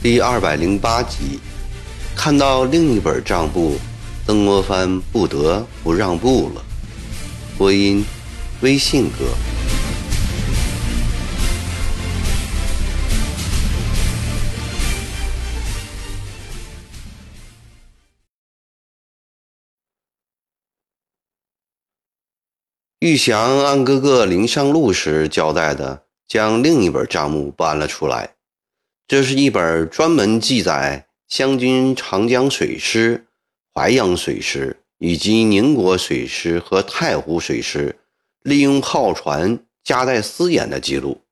第二百零八集，看到另一本账簿，曾国藩不得不让步了。播音：微信哥。玉祥按哥哥临上路时交代的，将另一本账目搬了出来。这是一本专门记载湘军长江水师、淮阳水师以及宁国水师和太湖水师利用炮船夹带私盐的记录。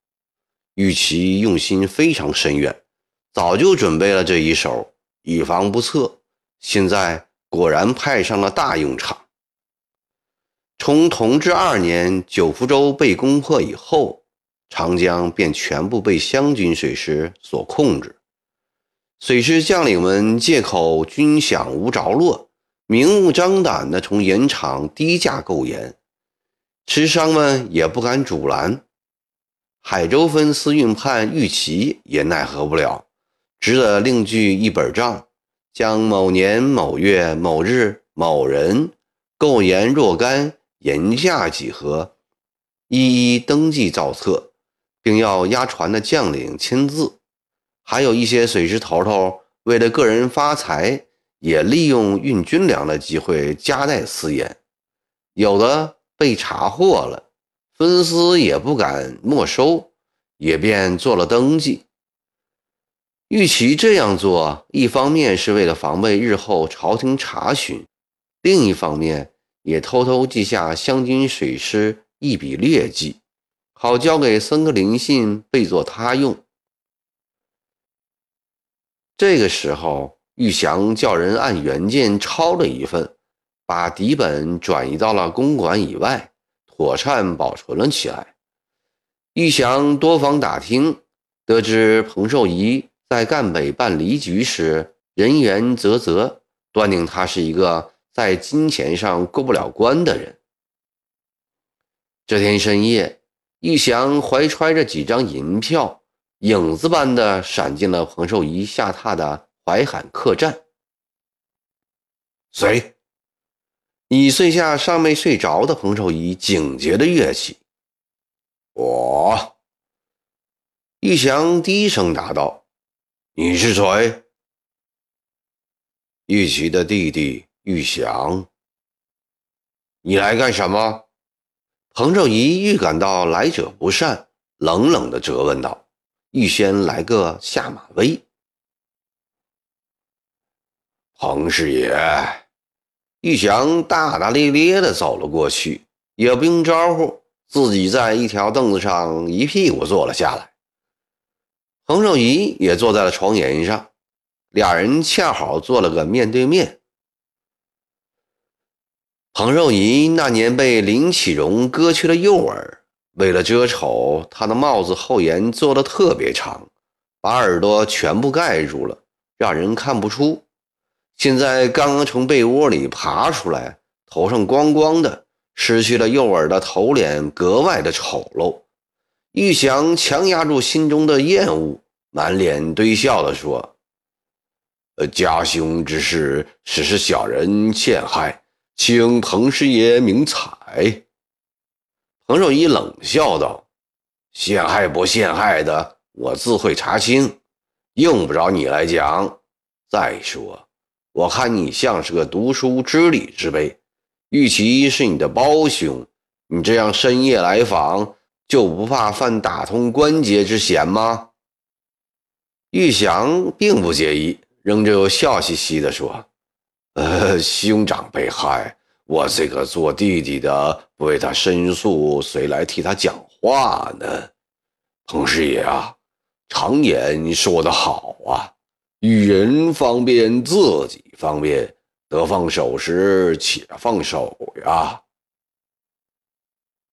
玉琪用心非常深远，早就准备了这一手，以防不测。现在果然派上了大用场。从同治二年九福州被攻破以后。长江便全部被湘军水师所控制，水师将领们借口军饷无着落，明目张胆地从盐场低价购盐，吃商们也不敢阻拦。海州分司运判玉琦也奈何不了，只得另据一本账，将某年某月某日某人购盐若干，盐价几何，一一登记造册。并要押船的将领签字，还有一些水师头头为了个人发财，也利用运军粮的机会夹带私盐，有的被查获了，分司也不敢没收，也便做了登记。玉琦这样做，一方面是为了防备日后朝廷查询，另一方面也偷偷记下湘军水师一笔劣迹。好交给僧格林信备作他用。这个时候，玉祥叫人按原件抄了一份，把底本转移到了公馆以外，妥善保存了起来。玉祥多方打听，得知彭寿仪在赣北办离局时人缘啧啧，断定他是一个在金钱上过不了关的人。这天深夜。玉祥怀揣着几张银票，影子般的闪进了彭寿仪下榻的淮海客栈。谁？已睡下尚未睡着的彭寿仪警觉的跃起。我。玉祥低声答道：“你是谁？”玉琪的弟弟玉祥。你来干什么？彭寿仪预感到来者不善，冷冷地责问道：“预先来个下马威。”彭师爷，玉祥大大咧咧地走了过去，也不用招呼，自己在一条凳子上一屁股坐了下来。彭寿仪也坐在了床沿上，俩人恰好坐了个面对面。彭寿仪那年被林启荣割去了右耳，为了遮丑，他的帽子后沿做的特别长，把耳朵全部盖住了，让人看不出。现在刚刚从被窝里爬出来，头上光光的，失去了右耳的头脸格外的丑陋。玉祥强压住心中的厌恶，满脸堆笑地说：“呃，家兄之事，只是小人陷害。”请彭师爷明采。彭寿仪冷笑道：“陷害不陷害的，我自会查清，用不着你来讲。再说，我看你像是个读书知礼之辈，玉琪是你的胞兄，你这样深夜来访，就不怕犯打通关节之嫌吗？”玉祥并不介意，仍旧笑嘻嘻地说。呃，兄长被害，我这个做弟弟的为他申诉，谁来替他讲话呢？彭师爷啊，常言说得好啊，与人方便，自己方便，得放手时且放手呀。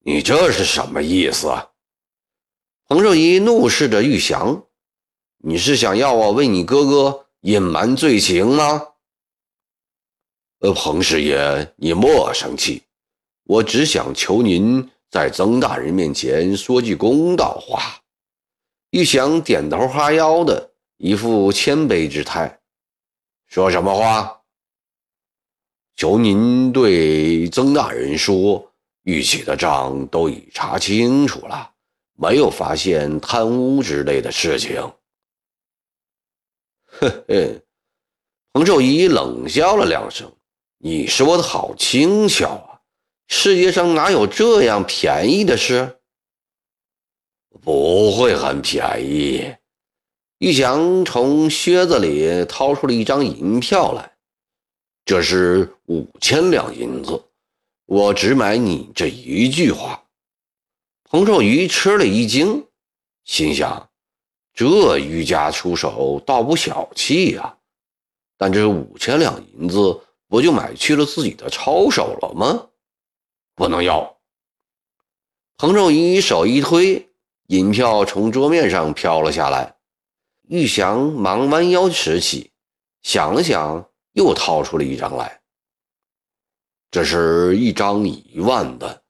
你这是什么意思？彭寿仪怒视着玉祥，你是想要我为你哥哥隐瞒罪情吗？呃，彭师爷，你莫生气，我只想求您在曾大人面前说句公道话。”玉祥点头哈腰的一副谦卑之态，说什么话？求您对曾大人说，玉起的账都已查清楚了，没有发现贪污之类的事情。呵呵，彭寿仪冷笑了两声：“你说的好轻巧啊，世界上哪有这样便宜的事？”不会很便宜。玉祥从靴子里掏出了一张银票来，这是五千两银子，我只买你这一句话。彭寿瑜吃了一惊，心想：这玉家出手倒不小气呀，但这五千两银子不就买去了自己的抄手了吗？不能要。彭寿仪手一推。银票从桌面上飘了下来，玉祥忙弯腰拾起，想了想，又掏出了一张来。这是一张一万的，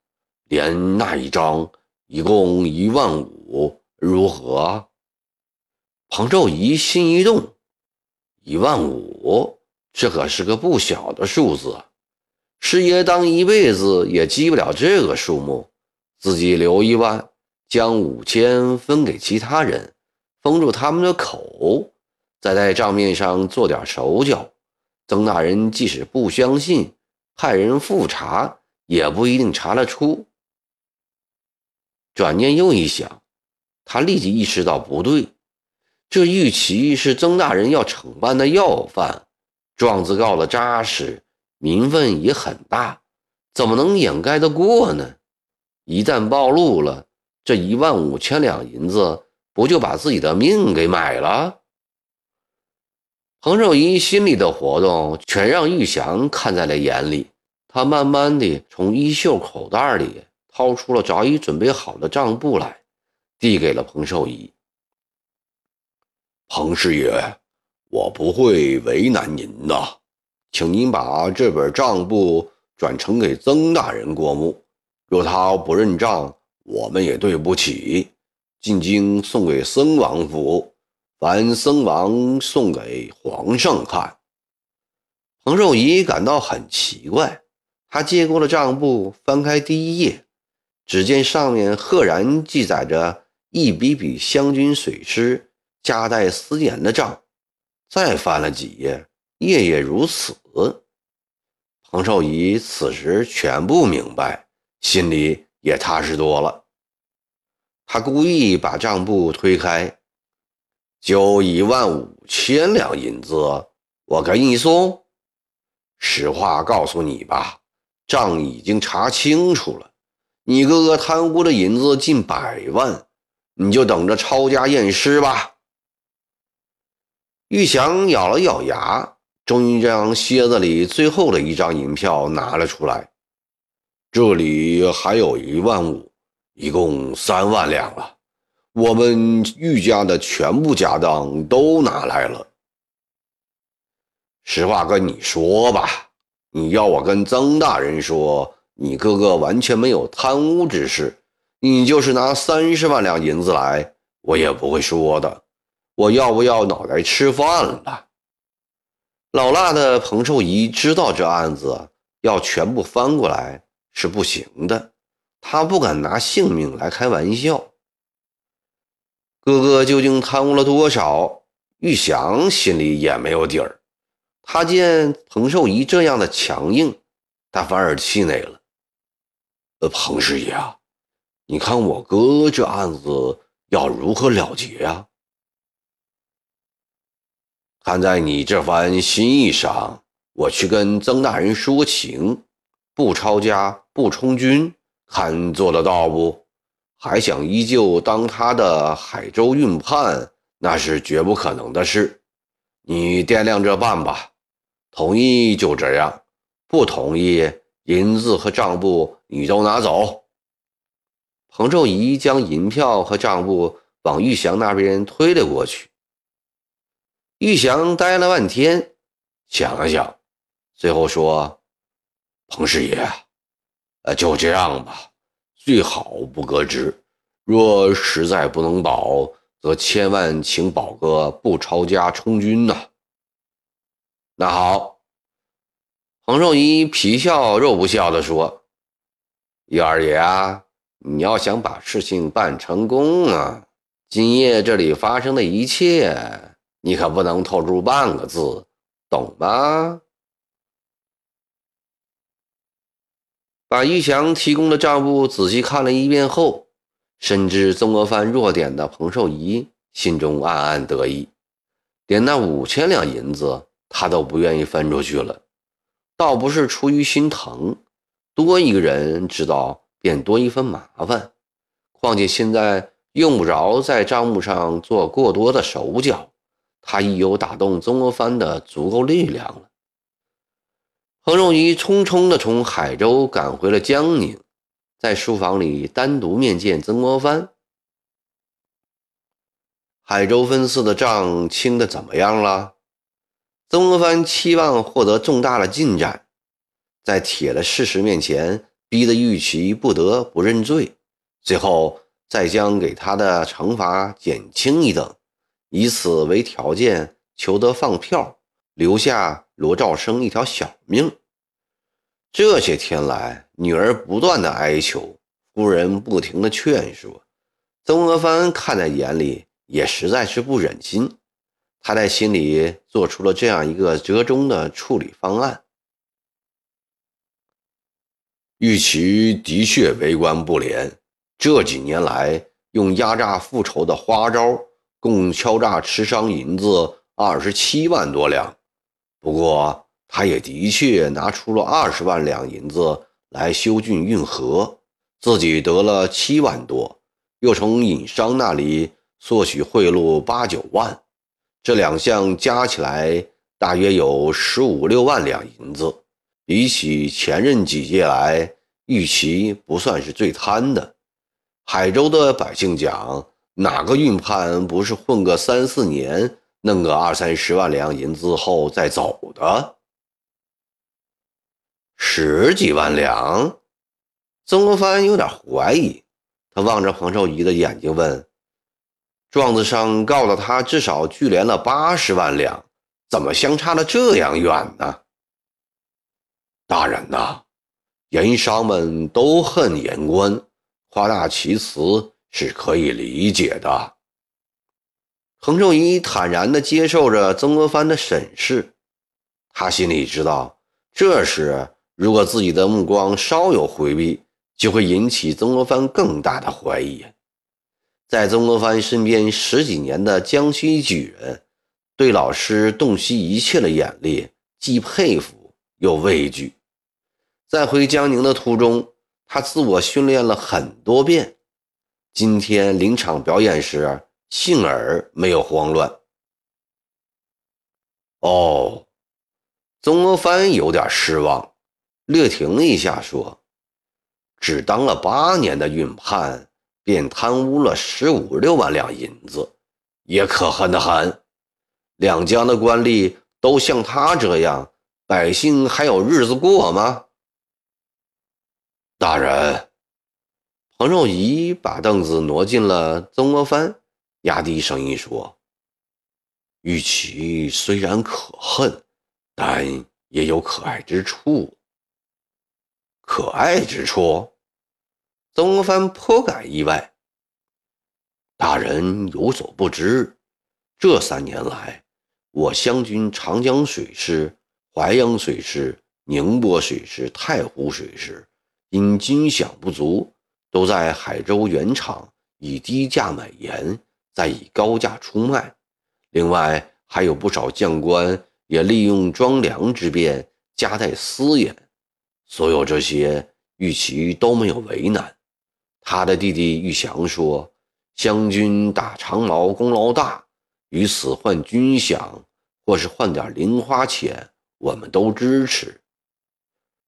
连那一张一共一万五，如何？彭寿仪心一动，一万五，这可是个不小的数字，师爷当一辈子也积不了这个数目，自己留一万。将五千分给其他人，封住他们的口，再在账面上做点手脚。曾大人即使不相信，派人复查，也不一定查得出。转念又一想，他立即意识到不对，这玉琪是曾大人要惩办的要犯，状子告的扎实，名分也很大，怎么能掩盖得过呢？一旦暴露了，这一万五千两银子，不就把自己的命给买了？彭寿仪心里的活动全让玉祥看在了眼里。他慢慢地从衣袖口袋里掏出了早已准备好的账簿来，递给了彭寿仪。彭师爷，我不会为难您的，请您把这本账簿转呈给曾大人过目。若他不认账，我们也对不起，进京送给僧王府，凡僧王送给皇上看。彭寿仪感到很奇怪，他接过了账簿，翻开第一页，只见上面赫然记载着一笔笔湘军水师夹带私盐的账。再翻了几页，页页如此。彭寿仪此时全部明白，心里。也踏实多了。他故意把账簿推开，就一万五千两银子，我给你送。实话告诉你吧，账已经查清楚了，你哥哥贪污的银子近百万，你就等着抄家验尸吧。玉祥咬了咬牙，终于将靴子里最后的一张银票拿了出来。这里还有一万五，一共三万两了。我们玉家的全部家当都拿来了。实话跟你说吧，你要我跟曾大人说，你哥哥完全没有贪污之事，你就是拿三十万两银子来，我也不会说的。我要不要脑袋吃饭了？老辣的彭寿仪知道这案子要全部翻过来。是不行的，他不敢拿性命来开玩笑。哥哥究竟贪污了多少？玉祥心里也没有底儿。他见彭寿仪这样的强硬，他反而气馁了。呃，彭师爷啊，你看我哥这案子要如何了结呀？看在你这番心意上，我去跟曾大人说情。不抄家，不充军，看做得到不？还想依旧当他的海州运判，那是绝不可能的事。你掂量着办吧。同意就这样，不同意，银子和账簿你都拿走。彭寿仪将银票和账簿往玉祥那边推了过去。玉祥呆了半天，想了想，最后说。彭师爷，呃，就这样吧，最好不革职。若实在不能保，则千万请保哥不抄家充军呐。那好，彭寿仪皮笑肉不笑地说：“玉二爷啊，你要想把事情办成功啊，今夜这里发生的一切，你可不能透露半个字，懂吗？”把玉祥提供的账簿仔细看了一遍后，深知曾国藩弱点的彭寿仪心中暗暗得意，连那五千两银子他都不愿意分出去了，倒不是出于心疼，多一个人知道便多一分麻烦，况且现在用不着在账目上做过多的手脚，他已有打动曾国藩的足够力量了。彭仲仪匆匆地从海州赶回了江宁，在书房里单独面见曾国藩。海州分寺的账清的怎么样了？曾国藩期望获得重大的进展，在铁的事实面前，逼得玉琪不得不认罪，最后再将给他的惩罚减轻一等，以此为条件求得放票，留下。罗兆生一条小命。这些天来，女儿不断的哀求，夫人不停的劝说，曾国藩看在眼里，也实在是不忍心。他在心里做出了这样一个折中的处理方案。玉琪的确为官不廉，这几年来用压榨复仇的花招，共敲诈吃商银子二十七万多两。不过，他也的确拿出了二十万两银子来修浚运河，自己得了七万多，又从尹商那里索取贿赂八九万，这两项加起来大约有十五六万两银子。比起前任几届来，玉琪不算是最贪的。海州的百姓讲，哪个运判不是混个三四年？弄个二三十万两银子后再走的，十几万两。曾国藩有点怀疑，他望着彭寿仪的眼睛问：“状子上告了他至少聚连了八十万两，怎么相差的这样远呢？”大人呐，盐商们都恨盐官，夸大其词是可以理解的。彭寿仪坦然地接受着曾国藩的审视，他心里知道，这时如果自己的目光稍有回避，就会引起曾国藩更大的怀疑。在曾国藩身边十几年的江西举人，对老师洞悉一切的眼力，既佩服又畏惧。在回江宁的途中，他自我训练了很多遍，今天临场表演时。幸而没有慌乱。哦，曾国藩有点失望，略停了一下说：“只当了八年的运判，便贪污了十五六万两银子，也可恨得很。两江的官吏都像他这样，百姓还有日子过吗？”大人，彭寿仪把凳子挪进了曾国藩。压低声音说：“玉琪虽然可恨，但也有可爱之处。可爱之处？”曾国藩颇感意外。大人有所不知，这三年来，我湘军长江水师、淮阳水师、宁波水师、太湖水师，因军饷不足，都在海州原厂以低价买盐。再以高价出卖，另外还有不少将官也利用装粮之便夹带私盐，所有这些玉琪都没有为难。他的弟弟玉祥说：“湘军打长毛功劳大，与此换军饷或是换点零花钱，我们都支持。”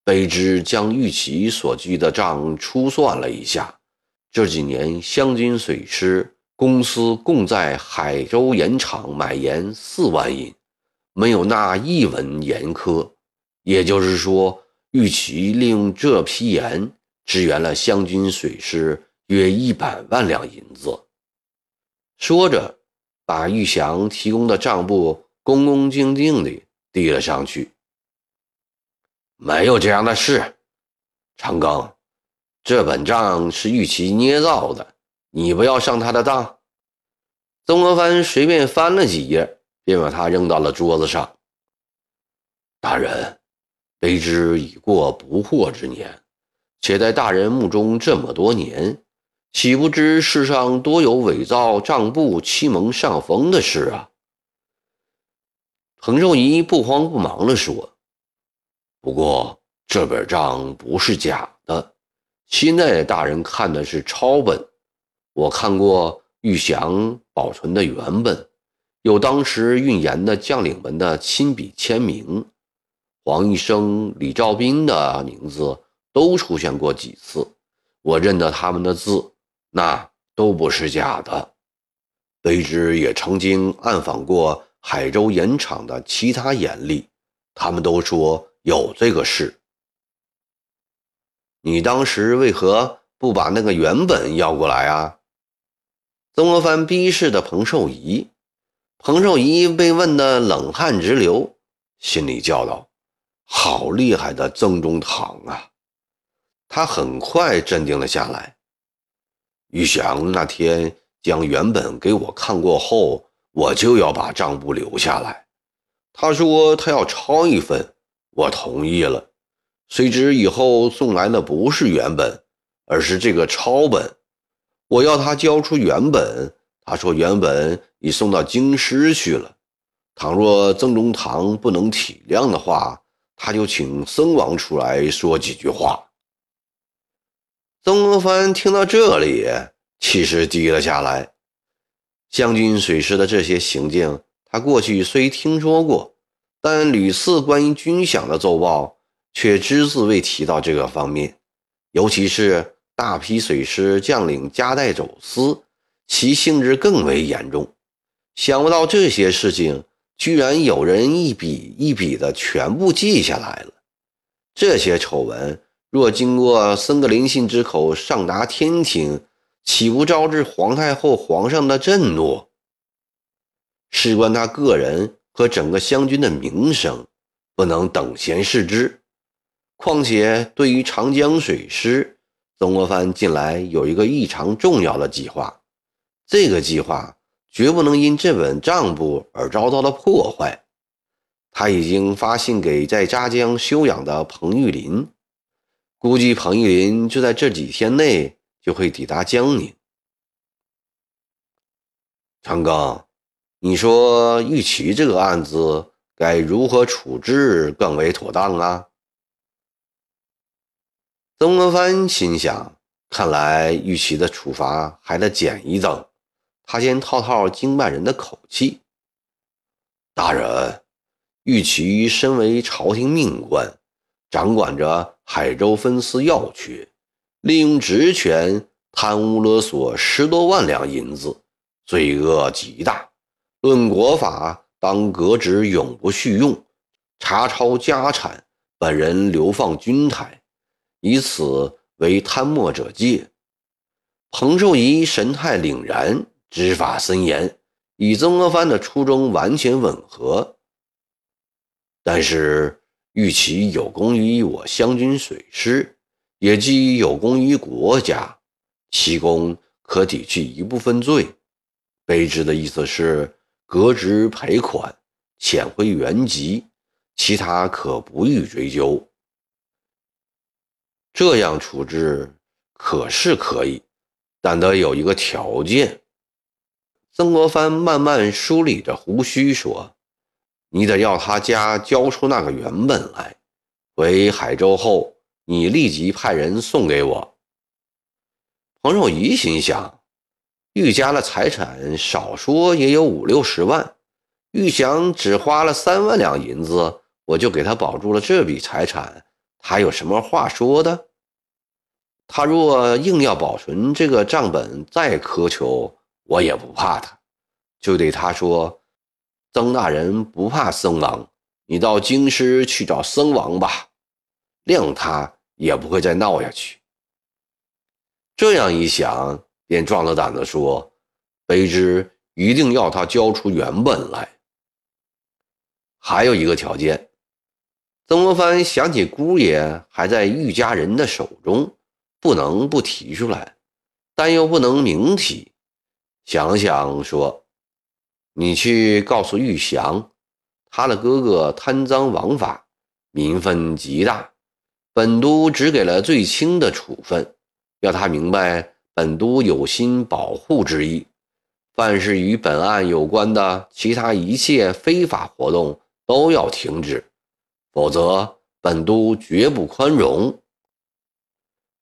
卑职将玉琪所记的账初算了一下，这几年湘军水师。公司共在海州盐场买盐四万银，没有纳一文盐科。也就是说，玉琪利用这批盐支援了湘军水师约一百万两银子。说着，把玉祥提供的账簿恭恭敬敬地递了上去。没有这样的事，长庚，这本账是玉琪捏造的，你不要上他的当。曾国藩随便翻了几页，便把它扔到了桌子上。大人，卑职已过不惑之年，且在大人目中这么多年。岂不知世上多有伪造账簿、欺蒙上峰的事啊？彭寿仪不慌不忙地说：“不过这本账不是假的，现在大人看的是抄本。我看过玉祥保存的原本，有当时运盐的将领们的亲笔签名，黄一生、李兆斌的名字都出现过几次，我认得他们的字。”那都不是假的。卑职也曾经暗访过海州盐场的其他盐吏，他们都说有这个事。你当时为何不把那个原本要过来啊？曾国藩逼视的彭寿仪，彭寿仪被问得冷汗直流，心里叫道：“好厉害的曾中堂啊！”他很快镇定了下来。玉祥那天将原本给我看过后，我就要把账簿留下来。他说他要抄一份，我同意了。谁知以后送来的不是原本，而是这个抄本。我要他交出原本，他说原本已送到京师去了。倘若曾中堂不能体谅的话，他就请僧王出来说几句话。曾国藩听到这里，气势低了下来。湘军水师的这些行径，他过去虽听说过，但屡次关于军饷的奏报，却只字未提到这个方面。尤其是大批水师将领夹带走私，其性质更为严重。想不到这些事情，居然有人一笔一笔的全部记下来了。这些丑闻。若经过僧格林信之口上达天庭，岂不招致皇太后、皇上的震怒？事关他个人和整个湘军的名声，不能等闲视之。况且，对于长江水师，曾国藩近来有一个异常重要的计划，这个计划绝不能因这本账簿而遭到了破坏。他已经发信给在扎江休养的彭玉麟。估计彭玉麟就在这几天内就会抵达江宁。长庚，你说玉琪这个案子该如何处置更为妥当啊？曾国藩心想，看来玉琪的处罚还得减一等。他先套套经办人的口气：“大人，玉琪身为朝廷命官。”掌管着海州分司要缺，利用职权贪污勒索十多万两银子，罪恶极大。论国法，当革职永不叙用，查抄家产，本人流放军台，以此为贪墨者戒。彭寿仪神态凛然，执法森严，与曾国藩的初衷完全吻合。但是。玉其有功于我湘军水师，也即有功于国家，其功可抵去一部分罪。卑职的意思是革职赔款，遣回原籍，其他可不予追究。这样处置可是可以，但得有一个条件。曾国藩慢慢梳理着胡须说。你得要他家交出那个原本来。回海州后，你立即派人送给我。彭寿仪心想，玉家的财产少说也有五六十万，玉祥只花了三万两银子，我就给他保住了这笔财产，他有什么话说的？他若硬要保存这个账本，再苛求，我也不怕他，就对他说。曾大人不怕僧王，你到京师去找僧王吧，谅他也不会再闹下去。这样一想，便壮了胆子说：“卑职一定要他交出原本来。”还有一个条件，曾国藩想起姑爷还在玉家人的手中，不能不提出来，但又不能明提。想了想，说：“你去告诉玉祥，他的哥哥贪赃枉法，民愤极大。”本都只给了最轻的处分，要他明白本都有心保护之意。凡是与本案有关的其他一切非法活动都要停止，否则本都绝不宽容。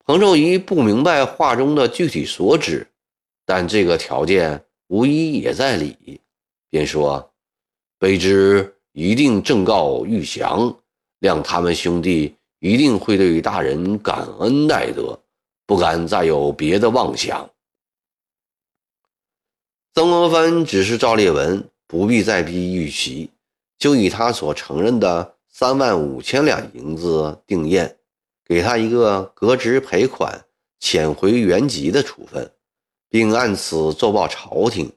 彭寿仪不明白话中的具体所指，但这个条件无疑也在理，便说：“卑职一定正告玉祥，谅他们兄弟。”一定会对大人感恩戴德，不敢再有别的妄想。曾国藩只是赵烈文不必再逼玉琪，就以他所承认的三万五千两银子定验，给他一个革职赔款、遣回原籍的处分，并按此奏报朝廷。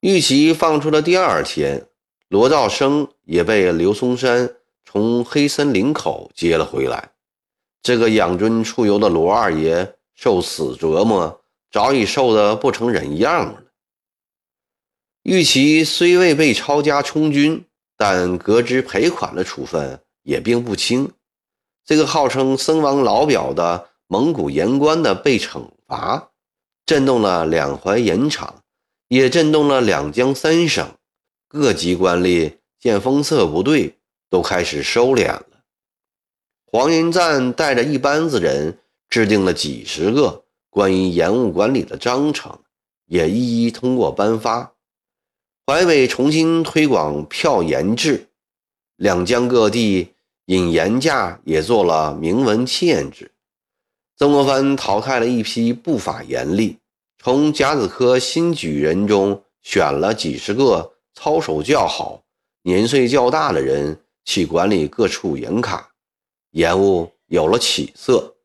玉琪放出的第二天，罗兆生也被刘松山。从黑森林口接了回来，这个养尊处优的罗二爷受此折磨，早已瘦得不成人样了。玉琪虽未被抄家充军，但革职赔款的处分也并不轻。这个号称僧王老表的蒙古言官的被惩罚，震动了两淮盐场，也震动了两江三省。各级官吏见风色不对。都开始收敛了。黄云赞带着一班子人制定了几十个关于盐务管理的章程，也一一通过颁发。淮北重新推广票盐制，两江各地引盐价也做了明文限制。曾国藩淘汰了一批不法严厉，从甲子科新举人中选了几十个操守较好、年岁较大的人。去管理各处盐卡，延误有了起色，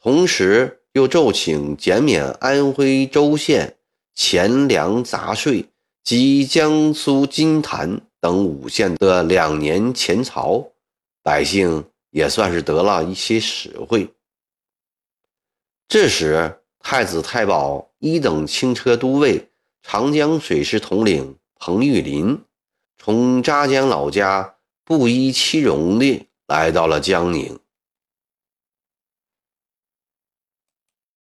同时又奏请减免安徽州县钱粮杂税及江苏金坛等五县的两年钱钞，百姓也算是得了一些实惠。这时，太子太保一等轻车都尉、长江水师统领彭玉麟从扎江老家。布衣七戎地来到了江宁。